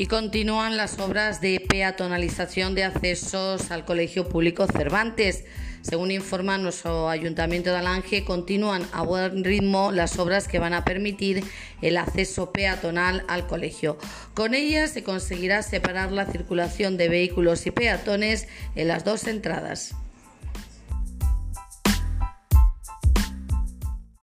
Y continúan las obras de peatonalización de accesos al Colegio Público Cervantes. Según informa nuestro Ayuntamiento de Alange, continúan a buen ritmo las obras que van a permitir el acceso peatonal al colegio. Con ellas se conseguirá separar la circulación de vehículos y peatones en las dos entradas.